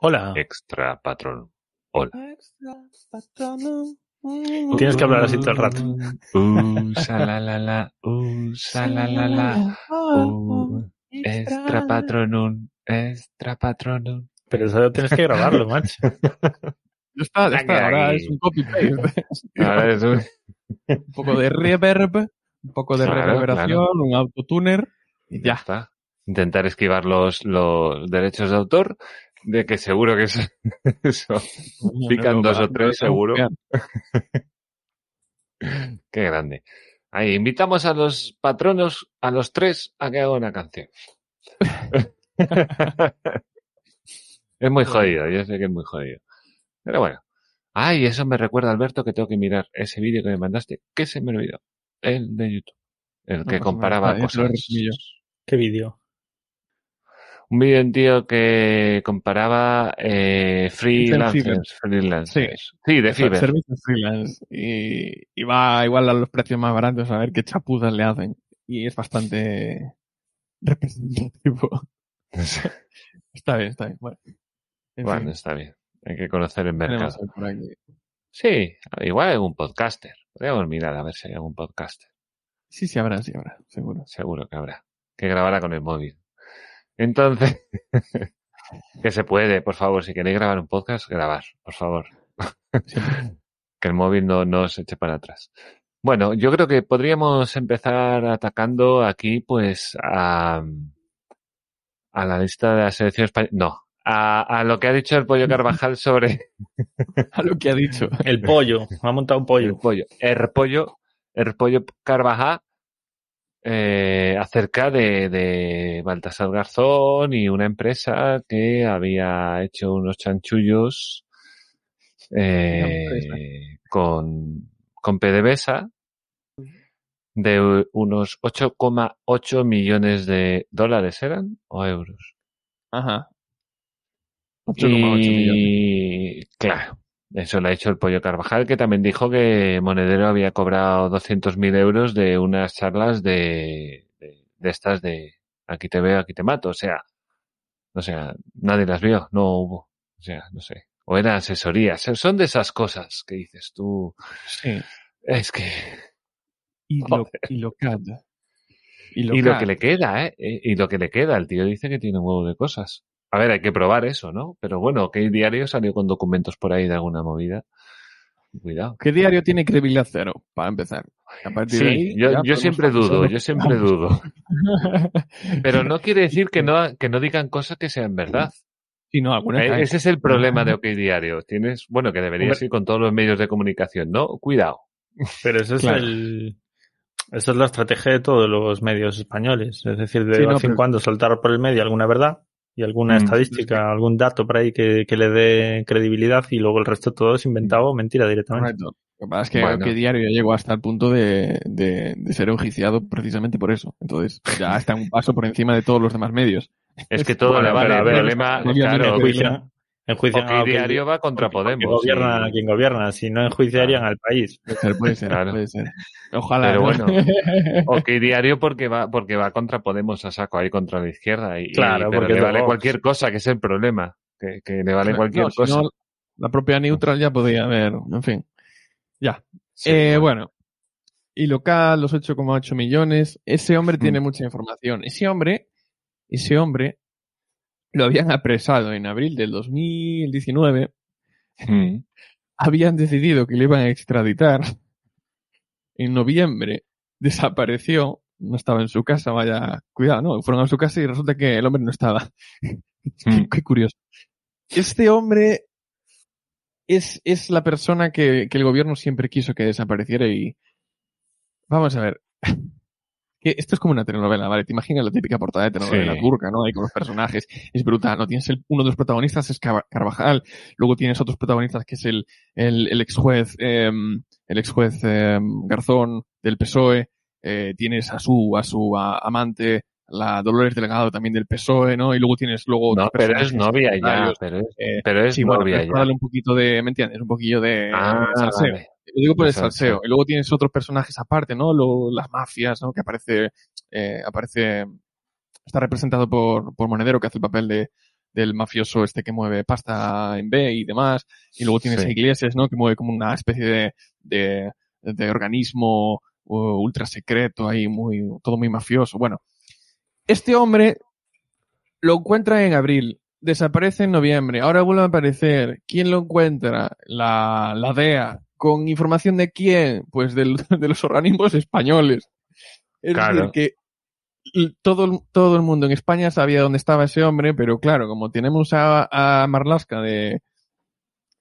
Hola. Extra patrón. Hola. Tienes que hablar así todo el rato. Uh, salalala, uh, salalala, uh, extra patronum, extra patronum. Pero eso tienes que grabarlo, macho. Ya está, ya está. Ahora es un copy-paste. Ahora es un- un poco de reverb, un poco de Claro, reverberación, un autotuner y Ya ya. está. Intentar esquivar los, los derechos de autor, de que seguro que eso, eso pican No, dos o tres, seguro. Qué grande. Ahí, invitamos a los patronos, a los tres, a que hagan una canción. es muy jodido, yo sé que es muy jodido. Pero bueno. Ay, eso me recuerda, Alberto, que tengo que mirar ese vídeo que me mandaste, que se me olvidó. El de YouTube. El No que comparaba cosas. ¿Qué vídeo? Un vídeo de un tío que comparaba eh, freelancers. freelancers. Sí, de Fiverr. Servicios freelance. Y, y va igual a los precios más baratos a ver qué chapuzas le hacen. Y es bastante representativo. Está bien, está bien. Bueno, En Bueno, fin, está bien. Hay que conocer el mercado. Sí, igual hay algún podcaster. Podríamos mirar a ver si hay algún podcaster. Sí, sí habrá, sí habrá, seguro. Seguro que habrá. Que grabará con el móvil. Entonces, que se puede, por favor, si queréis grabar un podcast, grabar, por favor. que el móvil no, no se eche para atrás. Bueno, yo creo que podríamos empezar atacando aquí, pues, a, a la lista de la selección española. No, a, a lo que ha dicho el pollo Carvajal sobre A lo que ha dicho. El pollo. Me ha montado un el pollo. pollo. El pollo, el pollo Carvajal, eh, acerca de, de Baltasar Garzón y una empresa que había hecho unos chanchullos eh, con, con PDVSA de unos 8,8 millones de dólares eran o euros. Ajá. 8,8 millones. Y claro, eso lo ha hecho el Pollo Carvajal, que también dijo que Monedero había cobrado 200.000 euros de unas charlas de, de, de estas de aquí te veo, aquí te mato. O sea, o sea, nadie las vio, no hubo. O sea, no sé. O eran asesorías. Son de esas cosas que dices tú. Sí. Es que. Y lo, y lo CAD. Y lo, Y lo CAD. que le queda, ¿eh? Y lo que le queda. El tío dice que tiene un huevo de cosas. A ver, hay que probar eso, ¿no? Pero bueno, el diario salió con documentos por ahí de alguna movida. Cuidado. ¿Qué diario tiene credibilidad cero? Para empezar. A partir de Sí, ahí, yo, siempre dudo, yo siempre dudo. Pero no quiere decir que no, que no digan cosas que sean verdad. Sí, no, algunas Eh. Ese es el problema de OK Diario. Tienes, bueno, que deberías ir con todos los medios de comunicación, ¿no? Cuidado. Pero eso es Claro. el. Esa es la estrategia de todos los medios españoles. Es decir, de Sí, no, vez en pero- cuando soltar por el medio alguna verdad y alguna Mm. estadística, algún dato por ahí que, que le dé credibilidad y luego el resto todo es inventado o mentira directamente. Correcto. Lo que pasa es que Bueno. que diario ya llegó hasta el punto de, de, de ser enjuiciado precisamente por eso. Entonces, ya está un paso por encima de todos los demás medios. Es que todo Bueno, le vale. pero a El problema, claro, Enjuician- a quien- Diario va contra Podemos. gobierna y- a quien gobierna, si no enjuiciarían al país. Puede ser, puede ser, Claro. puede ser. Ojalá. Pero ¿no? bueno, OK Diario porque va, porque va contra Podemos a saco ahí contra la izquierda. Y, Claro, y- pero porque le vale Vox. cualquier cosa, que es el problema. Que, que le vale cualquier No, cosa. la propia Neutral ya podía haber, en fin. Ya. Sí, Eh, bueno. bueno. Y local, los 8,8 millones. Ese hombre Mm. tiene mucha información. Ese hombre, ese hombre, lo habían apresado en abril del 2019. Mm. Habían decidido que le iban a extraditar. En noviembre desapareció. No estaba en su casa, vaya, cuidado, ¿no? Fueron a su casa y resulta que el hombre no estaba. Mm. Qué curioso. Este hombre es, es la persona que, que el gobierno siempre quiso que desapareciera y vamos a ver. Esto es como una telenovela, ¿vale? Te imaginas la típica portada de telenovela Sí. turca, ¿no? Ahí con los personajes. Es brutal, ¿no? Tienes el- uno de los protagonistas es Car- Carvajal, luego tienes otros protagonistas que es el, el, el ex juez, em, el ex juez em, Garzón del PSOE, eh, tienes a su, a su a- amante, la Dolores Delgado también del PSOE, ¿no? Y luego tienes luego No, pero es novia ya, secundarios, pero es, eh, pero es sí, bueno, novia pero es ya. darle un poquito de, ¿me entiendes? Un poquillo de Ah. Lo digo por el salseo. salseo. Y luego tienes otros personajes aparte, ¿no? Lo- las mafias, ¿no? Que aparece, eh, aparece, está representado por, por Monedero, que hace el papel de, del mafioso este que mueve pasta en B y demás. Y luego tienes Sí. a Iglesias, ¿no? Que mueve como una especie de, de, de organismo uh, ultra secreto ahí, muy, todo muy mafioso. Bueno, este hombre lo encuentra en abril, desaparece en noviembre, ahora vuelve a aparecer. ¿Quién lo encuentra? La, la DEA. ¿Con información de quién? Pues del- de los organismos españoles. Es Claro. decir, que todo, el- todo el mundo en España sabía dónde estaba ese hombre, pero claro, como tenemos a, a Marlaska de,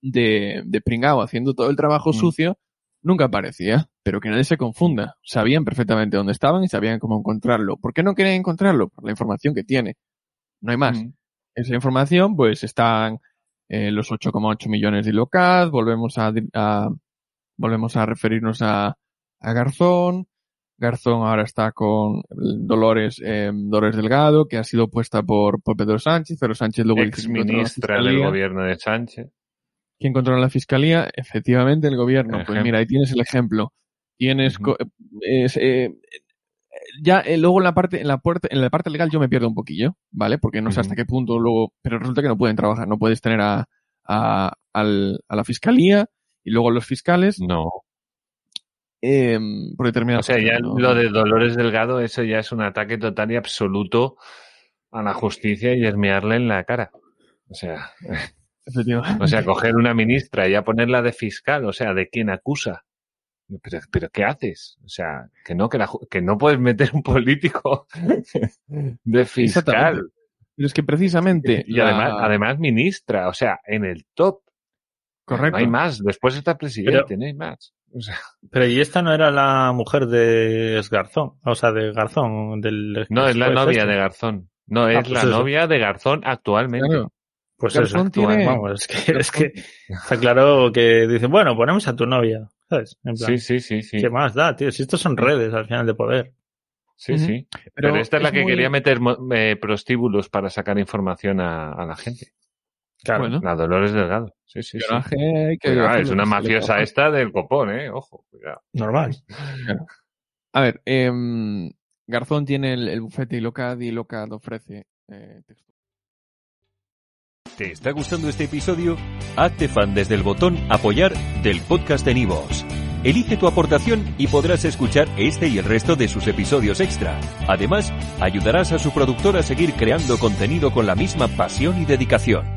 de, de pringao haciendo todo el trabajo Mm. sucio, nunca aparecía. Pero que nadie se confunda. Sabían perfectamente dónde estaban y sabían cómo encontrarlo. ¿Por qué no querían encontrarlo? Por la información que tiene. No hay más. Mm. Esa información, pues están eh, los 8,8 millones de ILOCAD, volvemos a, a- volvemos a referirnos a, a Garzón. Garzón ahora está con Dolores, eh, Dolores Delgado, que ha sido puesta por, por Pedro Sánchez. Pedro Sánchez luego Ex ministra del gobierno de Sánchez. ¿Quién controla la fiscalía? Efectivamente, el gobierno. Pues mira, ahí tienes el ejemplo. Tienes, es, eh, ya eh, luego en la parte en la parte en la parte legal yo me pierdo un poquillo, ¿vale? Porque no sé hasta qué punto luego, pero resulta que no pueden trabajar, no puedes tener a a, al- a la fiscalía y luego los fiscales No. eh, por determinadas O sea, ya lo de Dolores Delgado, eso ya es un ataque total y absoluto a la justicia y esmearle en la cara. O sea, o sea, coger una ministra y a ponerla de fiscal, o sea, de quien acusa. Pero, pero ¿qué haces? O sea, que no, que, la ju- que no puedes meter un político de fiscal. Pero es que precisamente Y la- además, además ministra, o sea, en el top. Correcto. No hay más. Después está presidente, Pero- no hay más. O sea, Pero y esta no era la mujer de Garzón, o sea, de Garzón, del no, es la juez novia este. de Garzón. No, es Ah, pues la eso. novia de Garzón actualmente. Claro. Pues Garzón eso, actúa, tiene- vamos, es que, es que está claro que dicen, bueno, ponemos a tu novia, ¿sabes? En plan, Sí, sí, sí, sí. ¿qué más da, tío? Si estos son redes al final de poder. Sí, sí. Pero, esta es la que muy- quería meter eh, prostíbulos para sacar información a, a la gente. Claro. Bueno, La Dolores Delgado. Sí, sí, sí. que Cuidado, es una mafiosa esta del copón, eh. Ojo, cuidado. Normal. A ver, em, Garzón tiene el, el bufete y Locad y Locad ofrece eh, texto. ¿Te está gustando este episodio? Hazte fan desde el botón Apoyar del podcast de Nivos. Elige tu aportación y podrás escuchar este y el resto de sus episodios extra. Además, ayudarás a su productor a seguir creando contenido con la misma pasión y dedicación.